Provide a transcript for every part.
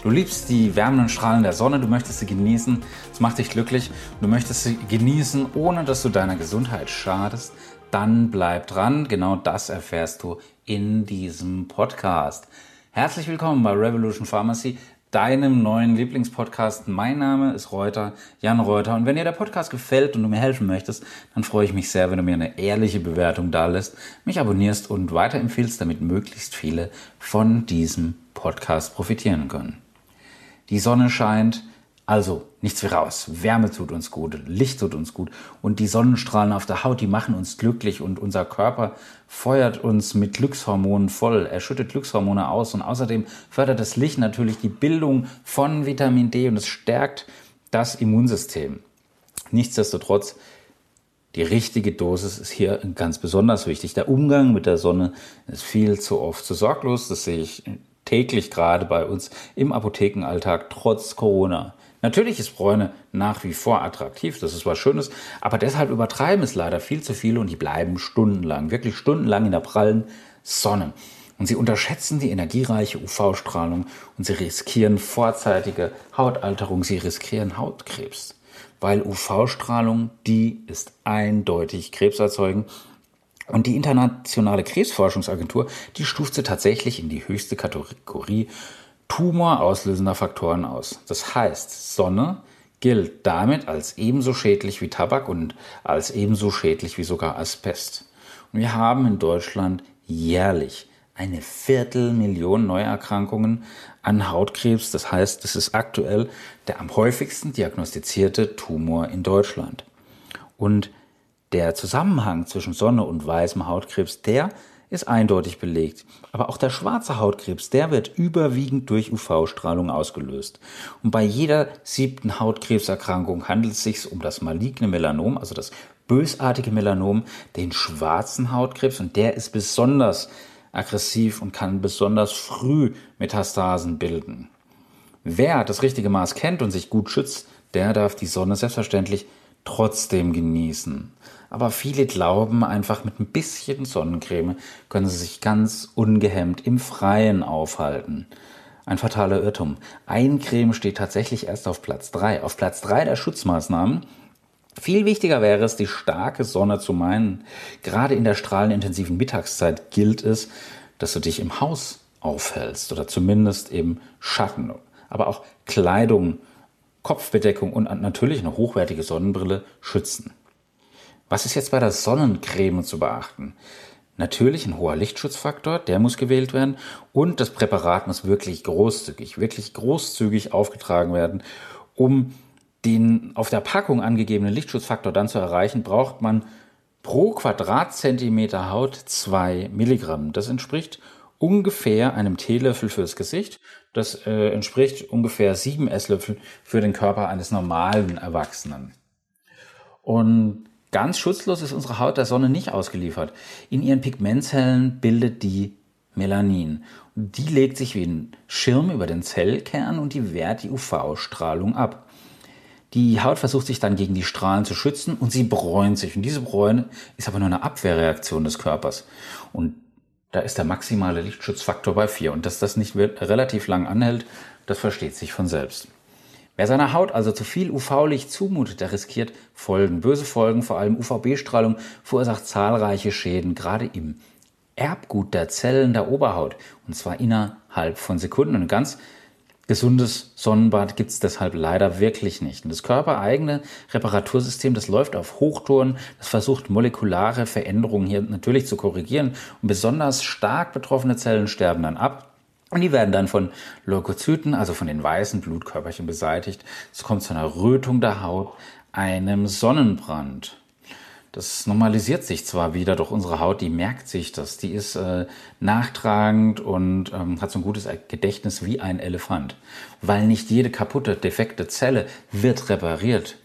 Du liebst die wärmenden Strahlen der Sonne, du möchtest sie genießen, es macht dich glücklich, du möchtest sie genießen, ohne dass du deiner Gesundheit schadest, dann bleib dran, genau das erfährst du in diesem Podcast. Herzlich willkommen bei Revolution Pharmacy, deinem neuen Lieblingspodcast. Mein Name ist Reuter, Jan Reuter. Und wenn dir der Podcast gefällt und du mir helfen möchtest, dann freue ich mich sehr, wenn du mir eine ehrliche Bewertung da lässt, mich abonnierst und weiterempfiehlst, damit möglichst viele von diesem Podcast profitieren können. Die Sonne scheint, also nichts wie raus. Wärme tut uns gut, Licht tut uns gut und die Sonnenstrahlen auf der Haut, die machen uns glücklich und unser Körper feuert uns mit Glückshormonen voll. Er schüttet Glückshormone aus und außerdem fördert das Licht natürlich die Bildung von Vitamin D und es stärkt das Immunsystem. Nichtsdestotrotz, die richtige Dosis ist hier ganz besonders wichtig. Der Umgang mit der Sonne ist viel zu oft zu sorglos. Das sehe ich täglich gerade bei uns im Apothekenalltag trotz Corona. Natürlich ist Bräune nach wie vor attraktiv, das ist was Schönes, aber deshalb übertreiben es leider viel zu viele und die bleiben stundenlang, wirklich stundenlang in der prallen Sonne. Und sie unterschätzen die energiereiche UV-Strahlung und sie riskieren vorzeitige Hautalterung, sie riskieren Hautkrebs. Weil UV-Strahlung, die ist eindeutig krebserzeugend und die internationale Krebsforschungsagentur, die stuft sie tatsächlich in die höchste Kategorie tumorauslösender Faktoren aus. Das heißt, Sonne gilt damit als ebenso schädlich wie Tabak und als ebenso schädlich wie sogar Asbest. Und wir haben in Deutschland jährlich eine Viertelmillion Neuerkrankungen an Hautkrebs. Das heißt, es ist aktuell der am häufigsten diagnostizierte Tumor in Deutschland. Und der Zusammenhang zwischen Sonne und weißem Hautkrebs, der ist eindeutig belegt. Aber auch der schwarze Hautkrebs, der wird überwiegend durch UV-Strahlung ausgelöst. Und bei jeder siebten Hautkrebserkrankung handelt es sich um das maligne Melanom, also das bösartige Melanom, den schwarzen Hautkrebs. Und der ist besonders aggressiv und kann besonders früh Metastasen bilden. Wer das richtige Maß kennt und sich gut schützt, der darf die Sonne selbstverständlich trotzdem genießen. Aber viele glauben einfach mit ein bisschen Sonnencreme können sie sich ganz ungehemmt im Freien aufhalten. Ein fataler Irrtum. Eincreme steht tatsächlich erst auf Platz drei. Auf Platz drei der Schutzmaßnahmen. Viel wichtiger wäre es, die starke Sonne zu meinen. Gerade in der strahlenintensiven Mittagszeit gilt es, dass du dich im Haus aufhältst oder zumindest im Schatten. Aber auch Kleidung, Kopfbedeckung und natürlich eine hochwertige Sonnenbrille schützen. Was ist jetzt bei der Sonnencreme zu beachten? Natürlich ein hoher Lichtschutzfaktor, der muss gewählt werden und das Präparat muss wirklich großzügig, wirklich großzügig aufgetragen werden. Um den auf der Packung angegebenen Lichtschutzfaktor dann zu erreichen, braucht man pro Quadratzentimeter Haut zwei Milligramm. Das entspricht ungefähr einem Teelöffel fürs Gesicht. Das äh, entspricht ungefähr sieben Esslöffel für den Körper eines normalen Erwachsenen. Und Ganz schutzlos ist unsere Haut der Sonne nicht ausgeliefert. In ihren Pigmentzellen bildet die Melanin. Die legt sich wie ein Schirm über den Zellkern und die wehrt die UV-Strahlung ab. Die Haut versucht sich dann gegen die Strahlen zu schützen und sie bräunt sich. Und diese Bräune ist aber nur eine Abwehrreaktion des Körpers. Und da ist der maximale Lichtschutzfaktor bei 4. Und dass das nicht relativ lang anhält, das versteht sich von selbst. Wer seiner Haut also zu viel UV-Licht zumutet, der riskiert Folgen. Böse Folgen, vor allem UVB-Strahlung, verursacht zahlreiche Schäden, gerade im Erbgut der Zellen der Oberhaut. Und zwar innerhalb von Sekunden. Und ganz gesundes Sonnenbad gibt es deshalb leider wirklich nicht. Und das körpereigene Reparatursystem, das läuft auf Hochtouren, das versucht molekulare Veränderungen hier natürlich zu korrigieren. Und besonders stark betroffene Zellen sterben dann ab. Und die werden dann von Leukozyten, also von den weißen Blutkörperchen beseitigt. Es kommt zu einer Rötung der Haut, einem Sonnenbrand. Das normalisiert sich zwar wieder, doch unsere Haut, die merkt sich das. Die ist äh, nachtragend und ähm, hat so ein gutes Gedächtnis wie ein Elefant. Weil nicht jede kaputte, defekte Zelle wird repariert.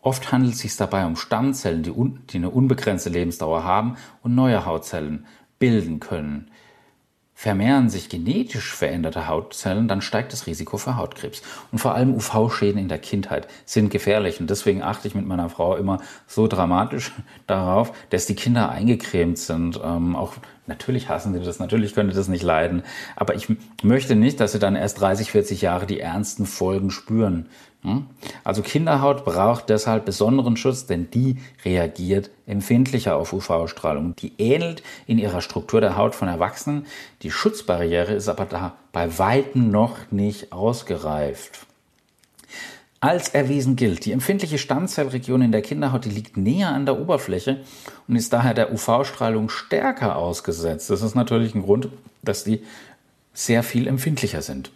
Oft handelt es sich dabei um Stammzellen, die, un die eine unbegrenzte Lebensdauer haben und neue Hautzellen bilden können. Vermehren sich genetisch veränderte Hautzellen, dann steigt das Risiko für Hautkrebs. Und vor allem UV-Schäden in der Kindheit sind gefährlich. Und deswegen achte ich mit meiner Frau immer so dramatisch darauf, dass die Kinder eingecremt sind. Ähm, auch natürlich hassen sie das, natürlich können sie das nicht leiden. Aber ich möchte nicht, dass sie dann erst 30, 40 Jahre die ernsten Folgen spüren. Hm? Also Kinderhaut braucht deshalb besonderen Schutz, denn die reagiert empfindlicher auf UV-Strahlung. Die ähnelt in ihrer Struktur der Haut von Erwachsenen. Die Schutzbarriere ist aber da bei weitem noch nicht ausgereift. Als erwiesen gilt, die empfindliche Stammzellregion in der Kinderhaut, die liegt näher an der Oberfläche und ist daher der UV-Strahlung stärker ausgesetzt. Das ist natürlich ein Grund, dass die sehr viel empfindlicher sind.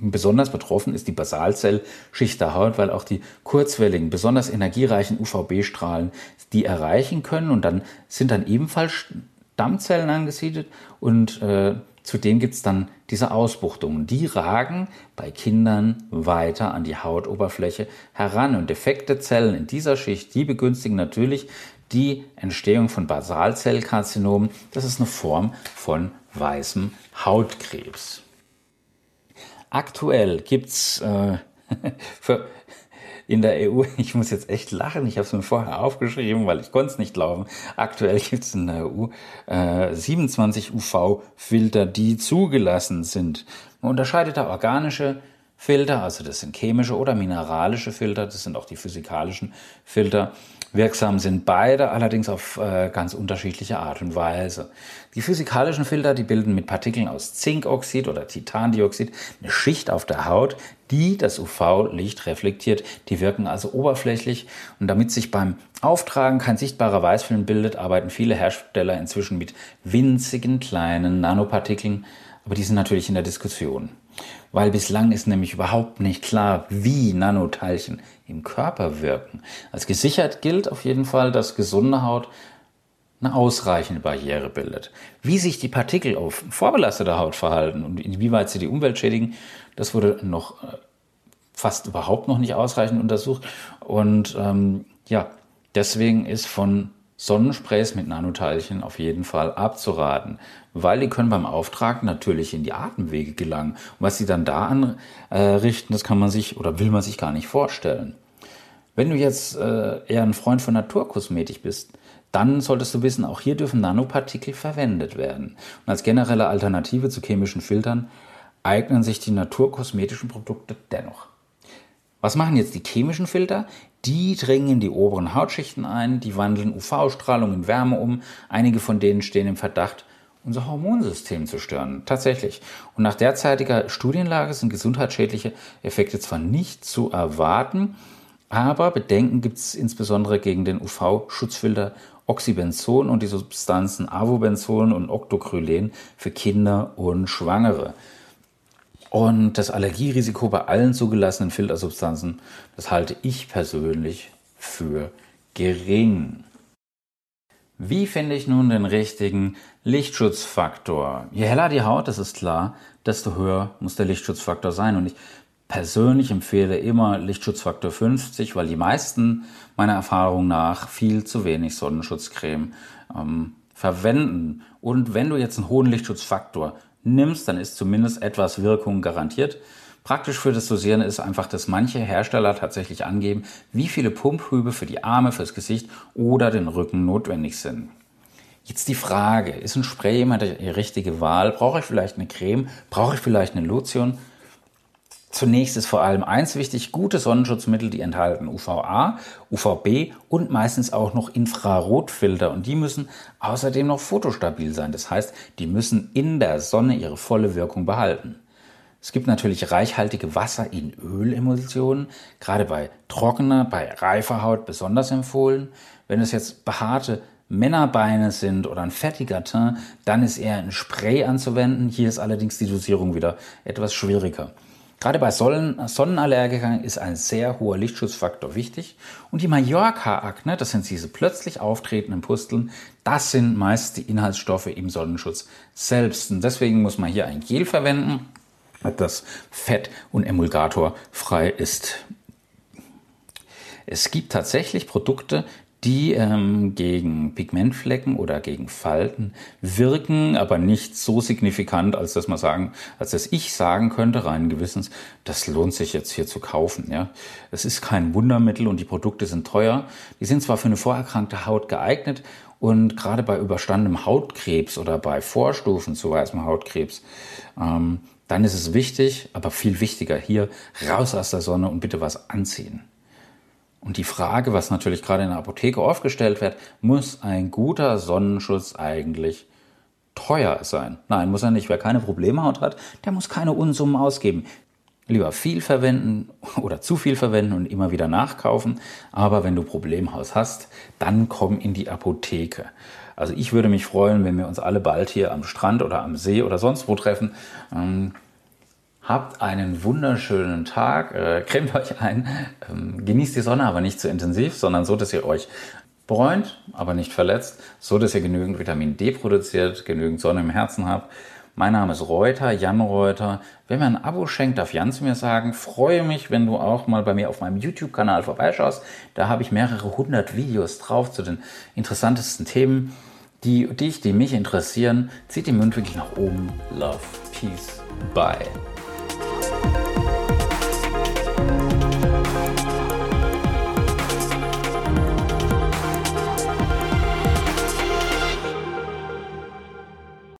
Besonders betroffen ist die Basalzellschicht der Haut, weil auch die kurzwelligen, besonders energiereichen UVB-Strahlen die erreichen können und dann sind dann ebenfalls Stammzellen angesiedelt und äh, zudem gibt es dann diese Ausbuchtungen. Die ragen bei Kindern weiter an die Hautoberfläche heran und defekte Zellen in dieser Schicht, die begünstigen natürlich die Entstehung von Basalzellkarzinomen. Das ist eine Form von weißem Hautkrebs. Aktuell gibt's äh, in der EU, ich muss jetzt echt lachen, ich habe es mir vorher aufgeschrieben, weil ich konnte es nicht glauben. Aktuell gibt's in der EU äh, 27 UV-Filter, die zugelassen sind. Man unterscheidet da organische Filter, also das sind chemische oder mineralische Filter, das sind auch die physikalischen Filter. Wirksam sind beide allerdings auf äh, ganz unterschiedliche Art und Weise. Die physikalischen Filter, die bilden mit Partikeln aus Zinkoxid oder Titandioxid eine Schicht auf der Haut, die das UV-Licht reflektiert. Die wirken also oberflächlich und damit sich beim Auftragen kein sichtbarer Weißfilm bildet, arbeiten viele Hersteller inzwischen mit winzigen kleinen Nanopartikeln, aber die sind natürlich in der Diskussion weil bislang ist nämlich überhaupt nicht klar, wie Nanoteilchen im Körper wirken. Als gesichert gilt auf jeden Fall, dass gesunde Haut eine ausreichende Barriere bildet. Wie sich die Partikel auf vorbelasteter Haut verhalten und inwieweit sie die Umwelt schädigen, das wurde noch äh, fast überhaupt noch nicht ausreichend untersucht. Und ähm, ja, deswegen ist von Sonnensprays mit Nanoteilchen auf jeden Fall abzuraten, weil die können beim Auftragen natürlich in die Atemwege gelangen. Und was sie dann da anrichten, das kann man sich oder will man sich gar nicht vorstellen. Wenn du jetzt äh, eher ein Freund von Naturkosmetik bist, dann solltest du wissen, auch hier dürfen Nanopartikel verwendet werden. Und als generelle Alternative zu chemischen Filtern eignen sich die naturkosmetischen Produkte dennoch. Was machen jetzt die chemischen Filter? Die dringen in die oberen Hautschichten ein, die wandeln UV-Strahlung in Wärme um. Einige von denen stehen im Verdacht, unser Hormonsystem zu stören. Tatsächlich. Und nach derzeitiger Studienlage sind gesundheitsschädliche Effekte zwar nicht zu erwarten, aber Bedenken gibt es insbesondere gegen den UV-Schutzfilter Oxybenzon und die Substanzen Avobenzol und Octocrylen für Kinder und Schwangere. Und das Allergierisiko bei allen zugelassenen Filtersubstanzen, das halte ich persönlich für gering. Wie finde ich nun den richtigen Lichtschutzfaktor? Je heller die Haut, das ist klar, desto höher muss der Lichtschutzfaktor sein. Und ich persönlich empfehle immer Lichtschutzfaktor 50, weil die meisten meiner Erfahrung nach viel zu wenig Sonnenschutzcreme ähm, verwenden. Und wenn du jetzt einen hohen Lichtschutzfaktor nimmst, dann ist zumindest etwas Wirkung garantiert. Praktisch für das Dosieren ist einfach, dass manche Hersteller tatsächlich angeben, wie viele Pumphübe für die Arme, fürs Gesicht oder den Rücken notwendig sind. Jetzt die Frage, ist ein Spray immer die richtige Wahl? Brauche ich vielleicht eine Creme? Brauche ich vielleicht eine Lotion? Zunächst ist vor allem eins wichtig, gute Sonnenschutzmittel, die enthalten UVA, UVB und meistens auch noch Infrarotfilter und die müssen außerdem noch fotostabil sein. Das heißt, die müssen in der Sonne ihre volle Wirkung behalten. Es gibt natürlich reichhaltige Wasser in Ölemulsionen, gerade bei trockener, bei reifer Haut besonders empfohlen. Wenn es jetzt behaarte Männerbeine sind oder ein fettiger Teint, dann ist eher ein Spray anzuwenden. Hier ist allerdings die Dosierung wieder etwas schwieriger. Gerade bei Sonnenallergikern ist ein sehr hoher Lichtschutzfaktor wichtig. Und die Mallorca-Akne, das sind diese plötzlich auftretenden Pusteln, das sind meist die Inhaltsstoffe im Sonnenschutz selbst. Und deswegen muss man hier ein Gel verwenden, das fett- und emulgatorfrei ist. Es gibt tatsächlich Produkte, die ähm, gegen Pigmentflecken oder gegen Falten wirken, aber nicht so signifikant, als dass man sagen, als dass ich sagen könnte, rein gewissens, das lohnt sich jetzt hier zu kaufen. Ja, es ist kein Wundermittel und die Produkte sind teuer. Die sind zwar für eine vorerkrankte Haut geeignet und gerade bei überstandenem Hautkrebs oder bei Vorstufen zu weißem Hautkrebs, ähm, dann ist es wichtig, aber viel wichtiger hier raus aus der Sonne und bitte was anziehen. Und die Frage, was natürlich gerade in der Apotheke oft gestellt wird, muss ein guter Sonnenschutz eigentlich teuer sein? Nein, muss er nicht. Wer keine Problemhaut hat, der muss keine Unsummen ausgeben. Lieber viel verwenden oder zu viel verwenden und immer wieder nachkaufen. Aber wenn du Problemhaus hast, dann komm in die Apotheke. Also ich würde mich freuen, wenn wir uns alle bald hier am Strand oder am See oder sonst wo treffen. Habt einen wunderschönen Tag, äh, cremt euch ein, ähm, genießt die Sonne, aber nicht zu intensiv, sondern so, dass ihr euch bräunt, aber nicht verletzt, so dass ihr genügend Vitamin D produziert, genügend Sonne im Herzen habt. Mein Name ist Reuter, Jan Reuter. Wenn mir ein Abo schenkt, darf Jan zu mir sagen, freue mich, wenn du auch mal bei mir auf meinem YouTube-Kanal vorbeischaust. Da habe ich mehrere hundert Videos drauf zu den interessantesten Themen, die dich, die mich interessieren. Zieht die Mundwinkel nach oben. Love, Peace, Bye.